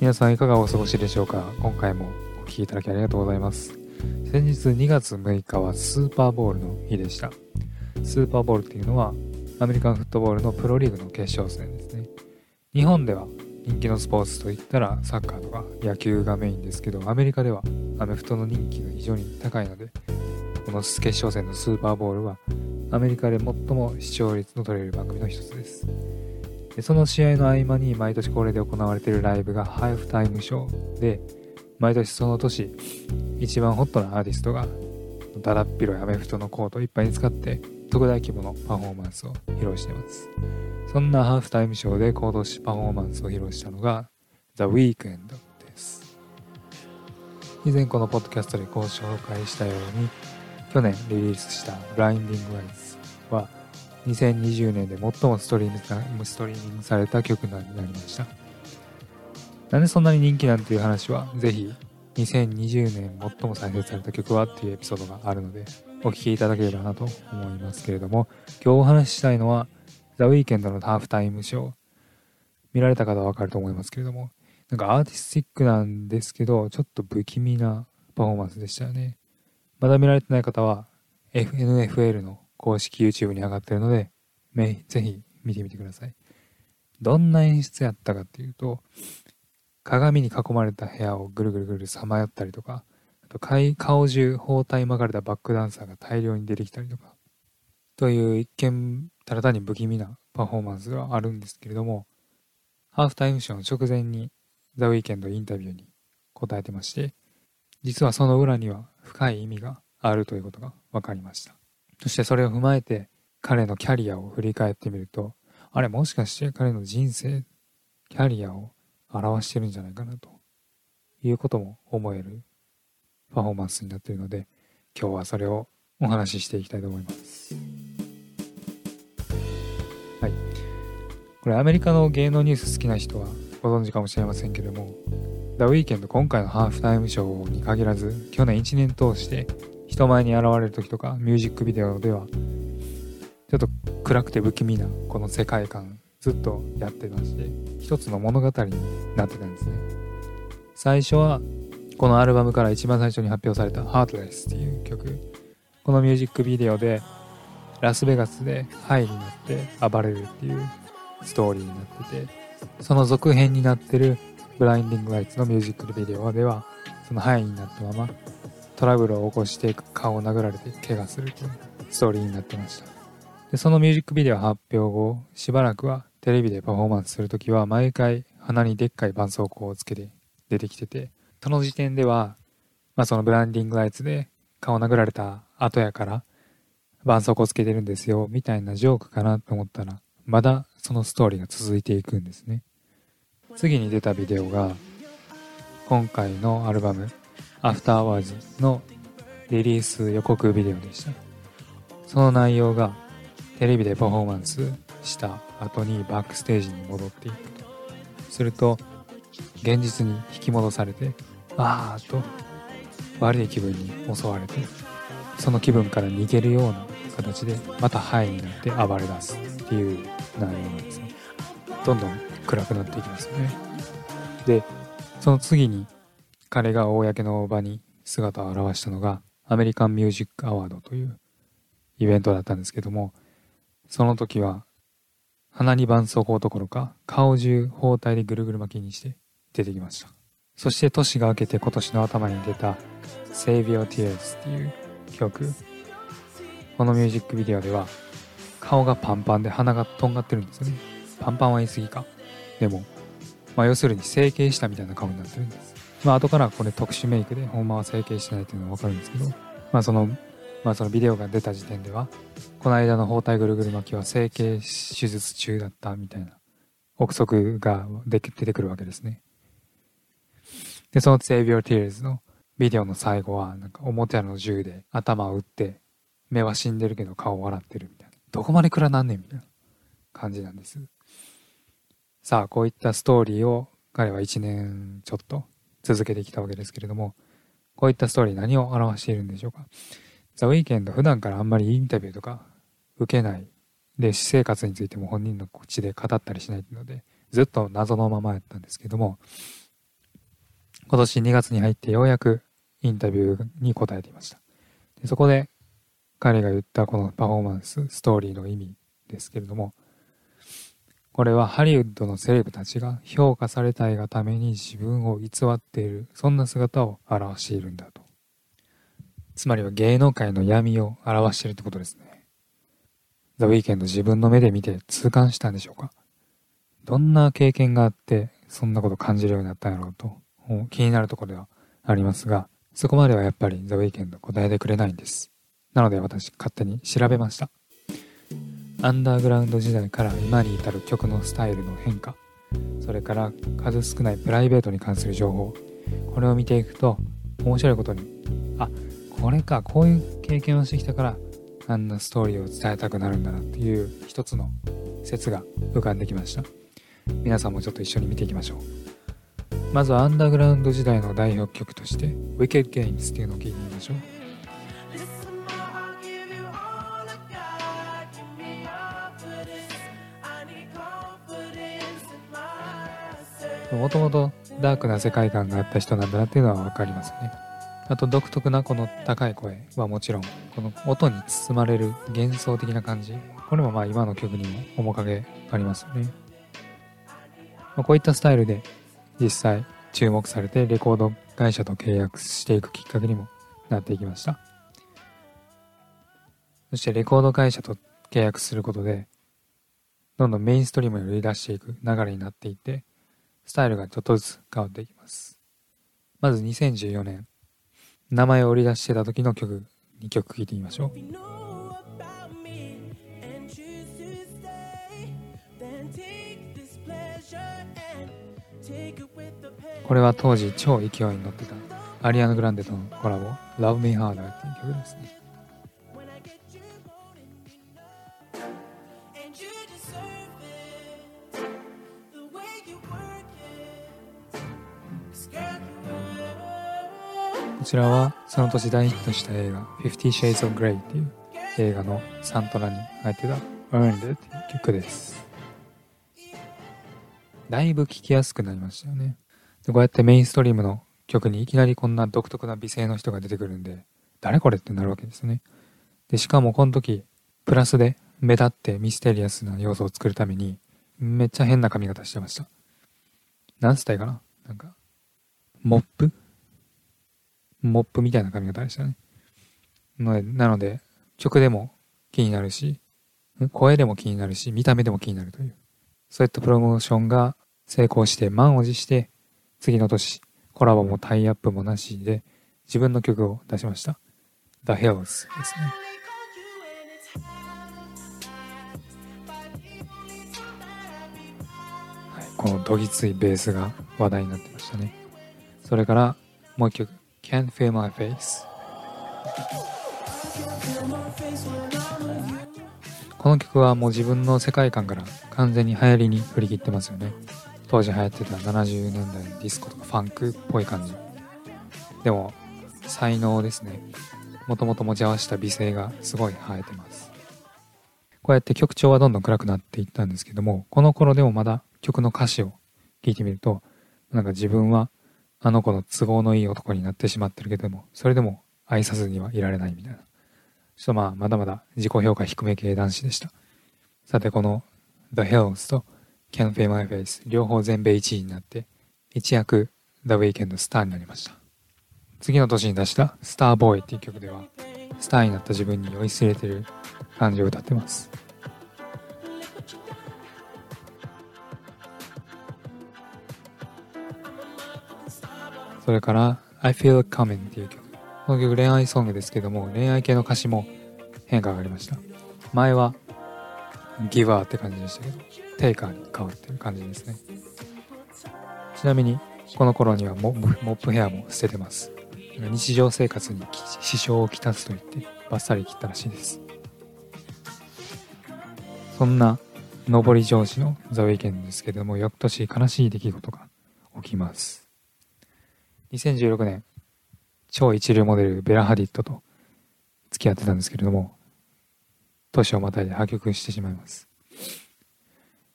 皆さんいかがお過ごしでしょうか？今回もお聴きいただきありがとうございます。先日2月6日はスーパーボールの日でした。スーパーボールっていうのはアメリカンフットボールのプロリーグの決勝戦ですね。日本では人気のスポーツといったらサッカーとか野球がメインですけど、アメリカではアメフトの人気が非常に高いので、この決勝戦のスーパーボールはアメリカで最も視聴率の取れる番組の一つです。でその試合の合間に毎年恒例で行われているライブがハーフタイムショーで、毎年その年一番ホットなアーティストがだだっ広いアメフトのコートをいっぱいに使って特大規模のパフォーマンスを披露しています。そんなハーフタイムショーで行動しパフォーマンスを披露したのが The Weeknd です。以前このポッドキャストでご紹介したように去年リリースした Blinding Lights は2020年で最もストリームストリーミングされた曲になりました。なんでそんなに人気なんていう話は、ぜひ2020年最も再生された曲はっていうエピソードがあるので、お聴きいただければなと思いますけれども、今日お話ししたいのは、ザ・ウィーケンドのハーフタイムショー。見られた方はわかると思いますけれども、なんかアーティスティックなんですけど、ちょっと不気味なパフォーマンスでしたよね。まだ見られてない方は、NFL の公式 YouTube に上がってるので、ぜひ見てみてください。どんな演出やったかっていうと、鏡に囲まれた部屋をぐるぐるぐるさまよったりとか、あと顔中包帯巻かれたバックダンサーが大量に出てきたりとか、という一見ただ単に不気味なパフォーマンスがあるんですけれども、ハーフタイムショーの直前にザ・ウィーケンドインタビューに答えてまして、実はその裏には深い意味があるということが分かりました。そしてそれを踏まえて彼のキャリアを振り返ってみると、あれもしかして彼の人生、キャリアを表してるんじゃないかなということも思えるパフォーマンスになっているので、今日はそれをお話ししていきたいと思います。はい。これアメリカの芸能ニュース好きな人はご存知かもしれませんけども、The Weeknd 今回のハーフタイムショーに限らず、去年1年通して人前に現れる時とかミュージックビデオではちょっと暗くて不気味なこの世界観ずっとやってまし一つの物語になってたんですね。最初はこのアルバムから一番最初に発表された Heartless っていう曲。このミュージックビデオでラスベガスでハイになって暴れるっていうストーリーになっててその続編になってるブラインディングライツのミュージックビデオではそのハイになったままトラブルを起こして顔を殴られて怪我するというストーリーになってました。で、そのミュージックビデオ発表後、しばらくはテレビでパフォーマンスするときは毎回鼻にでっかい絆創膏をつけて出てきてて、その時点では、まあそのブランディングライツで顔を殴られた後やから絆創膏つけてるんですよ、みたいなジョークかなと思ったら、まだそのストーリーが続いていくんですね。次に出たビデオが、今回のアルバム、アフターワーズのリリース予告ビデオでした。その内容がテレビでパフォーマンスした後にバックステージに戻っていくと。すると、現実に引き戻されて、あーと悪い気分に襲われて、その気分から逃げるような形でまたハイになって暴れ出すっていう内容なんですね。どんどん暗くなっていきますよね。で、その次に彼が公の場に姿を現したのがアメリカンミュージックアワードというイベントだったんですけども、その時は鼻に絆創膏どころか顔中包帯でぐるぐる巻きにして出てきました。そして年が明けて今年の頭に出た Save Your Tears っていう曲。このミュージックビデオでは顔がパンパンで鼻がとんがってるんですよね。パンパンは言い過ぎか。でも、まあ要するに整形したみたいな顔になってるんです。まあ後からこれ特殊メイクでほんまは整形してないっていうのはわかるんですけど、まあその、まあそのビデオが出た時点では、この間の包帯ぐるぐる巻きは整形手術中だったみたいな憶測が出てくるわけですね。で、その Save Your Tears のビデオの最後は、なんかおもちゃの銃で頭を打って、目は死んでるけど顔を笑ってるみたいな。どこまで暗なんねんみたいな感じなんです。さあ、こういったストーリーを彼は1年ちょっと続けてきたわけですけれども、こういったストーリー何を表しているんでしょうか？ザ・ウィーケンド普段からあんまりインタビューとか受けない。で、私生活についても本人の口で語ったりしないので、ずっと謎のままやったんですけども、今年2月に入ってようやくインタビューに答えていました。でそこで彼が言ったこのパフォーマンス、ストーリーの意味ですけれども、これはハリウッドのセレブたちが評価されたいがために自分を偽っている、そんな姿を表しているんだと。つまりは芸能界の闇を表しているってことですね。ザ・ウィーケンド自分の目で見て痛感したんでしょうかどんな経験があってそんなこと感じるようになったんやろうと気になるところではありますが、そこまではやっぱりザ・ウィーケンド答えてくれないんです。なので私勝手に調べました。アンダーグラウンド時代から今に至る曲のスタイルの変化、それから数少ないプライベートに関する情報、これを見ていくと面白いことに、あ、これか、こういう経験をしてきたから、あんなストーリーを伝えたくなるんだなっていう一つの説が浮かんできました。皆さんもちょっと一緒に見ていきましょう。まずはアンダーグラウンド時代の代表曲として Wicked Games っていうのを聴いてみましょう。もともとダークな世界観があった人なんだなっていうのは分かりますね。あと独特なこの高い声はもちろん、この音に包まれる幻想的な感じ。これもまあ今の曲にも面影ありますよね。まあ、こういったスタイルで実際注目されてレコード会社と契約していくきっかけにもなっていきました。そしてレコード会社と契約することで、どんどんメインストリームに売り出していく流れになっていって、スタイルがちょっとずつ変わっていきます。まず2014年、名前を売り出してた時の曲、2曲聴いてみましょう。これは当時超勢いに乗ってたアリアナ・グランデとのコラボ Love Me Harder っていう曲ですね。こちらはその年大ヒットした映画 Fifty Shades of Grey っていう映画のサントラに入ってた Earned っていう曲です。だいぶ聴きやすくなりましたよね。でこうやってメインストリームの曲にいきなりこんな独特な美声の人が出てくるんで、誰これってなるわけですね。で、しかもこの時、プラスで目立ってミステリアスな要素を作るために、めっちゃ変な髪型してました。なんつったいかななんか、モップ？モップみたいな髪型でしたね。なので、曲でも気になるし、声でも気になるし、見た目でも気になるという。そういったプロモーションが成功して満を持して、次の年、コラボもタイアップもなしで、自分の曲を出しました。The Hills ですね。はい、このどぎついベースが話題になってましたね。それからもう一曲。Can't Feel My Face. この曲はもう自分の世界観から完全に流行りに振り切ってますよね。当時流行ってた70年代のディスコとかファンクっぽい感じ。でも才能ですね。もともと持ち合わせた美声がすごい生えてます。こうやって曲調はどんどん暗くなっていったんですけどもこの頃でもまだ曲の歌詞を聞いてみるとなんか自分はあの子の都合のいい男になってしまってるけども、それでも愛さずにはいられないみたいな。ちょっとまあ、まだまだ自己評価低め系男子でした。さて、この The Hills と Can't Feel My Face 両方全米1位になって、一躍 The Weeknd スターになりました。次の年に出したスターボーイっていう曲では、スターになった自分に酔いしれてる感じを歌ってます。それから I Feel Coming っていう曲。この曲恋愛ソングですけども、恋愛系の歌詞も変化がありました。前は Giver って感じでしたけど、Taker に変わってる感じですね。ちなみに、この頃にはモップヘアも捨ててます。日常生活に支障をきたすと言ってバッサリ切ったらしいです。そんな上り調子のザ・ウィーケンですけども、翌年悲しい出来事が起きます。2016年、超一流モデルベラ・ハディットと付き合ってたんですけれども、年をまたいで破局してしまいます。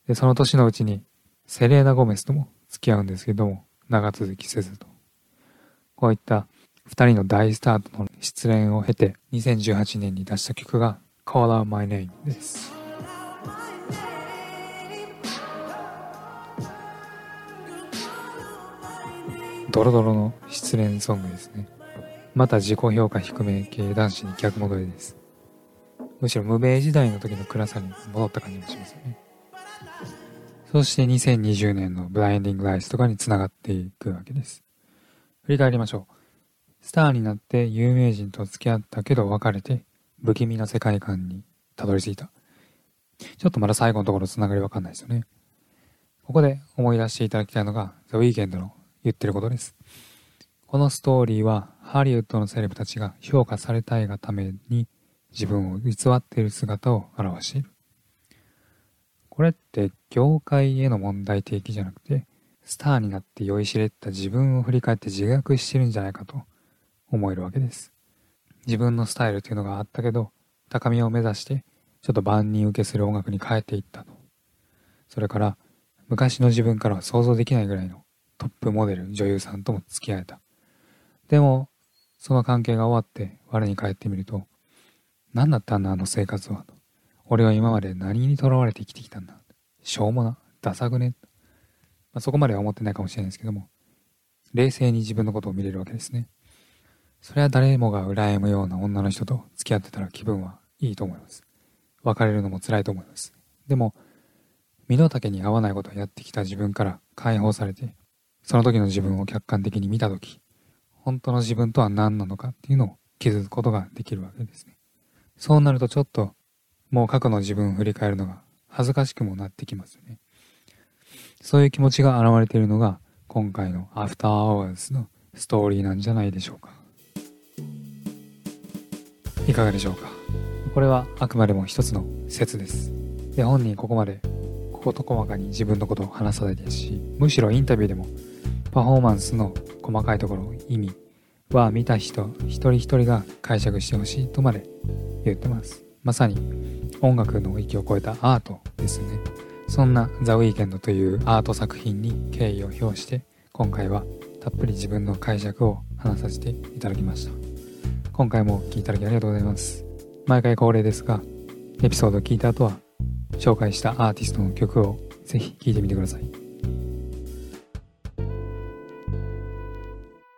で、その年のうちにセレーナ・ゴメスとも付き合うんですけども、長続きせずとこういった2人の大スタートの失恋を経て2018年に出した曲が Call Out My Name です。ドロドロの失恋ソングですね。また自己評価低め系男子に逆戻りです。むしろ無名時代の時の暗さに戻った感じがしますよね。そして2020年のブラインディングライスとかに繋がっていくわけです。振り返りましょう。スターになって有名人と付き合ったけど別れて不気味な世界観にたどり着いた。ちょっとまだ最後のところ繋がりわかんないですよね。ここで思い出していただきたいのが The Weeknd の言ってることです。このストーリーはハリウッドのセレブたちが評価されたいがために自分を偽っている姿を表している。これって業界への問題提起じゃなくて、スターになって酔いしれった自分を振り返って自覚してるんじゃないかと思えるわけです。自分のスタイルというのがあったけど、高みを目指してちょっと万人受けする音楽に変えていったと。それから昔の自分からは想像できないぐらいのトップモデル、女優さんとも付き合えた。でも、その関係が終わって我に返ってみると、何だったんだあの生活は。俺は今まで何に囚われて生きてきたんだ。しょうもな、ダサくね。まあ、そこまでは思ってないかもしれないですけども、冷静に自分のことを見れるわけですね。それは誰もが羨むような女の人と付き合ってたら気分はいいと思います。別れるのも辛いと思います。でも、身の丈に合わないことをやってきた自分から解放されて、その時の自分を客観的に見た時、本当の自分とは何なのかっていうのを気づくことができるわけですね。そうなるとちょっと、もう過去の自分を振り返るのが恥ずかしくもなってきますよね。そういう気持ちが現れているのが今回の After Hours のストーリーなんじゃないでしょうか。いかがでしょうかこれはあくまでも一つの説です。で、本人ここまで事細かに自分のことを話さないですし、むしろインタビューでもパフォーマンスの細かいところ、意味は見た人一人一人が解釈してほしいとまで言ってます。まさに音楽の域を超えたアートですね。そんなザ・ウィーケンドというアート作品に敬意を表して今回はたっぷり自分の解釈を話させていただきました。今回もお聴きいただきありがとうございます。毎回恒例ですが、エピソードを聞いた後は紹介したアーティストの曲をぜひ聴いてみてください。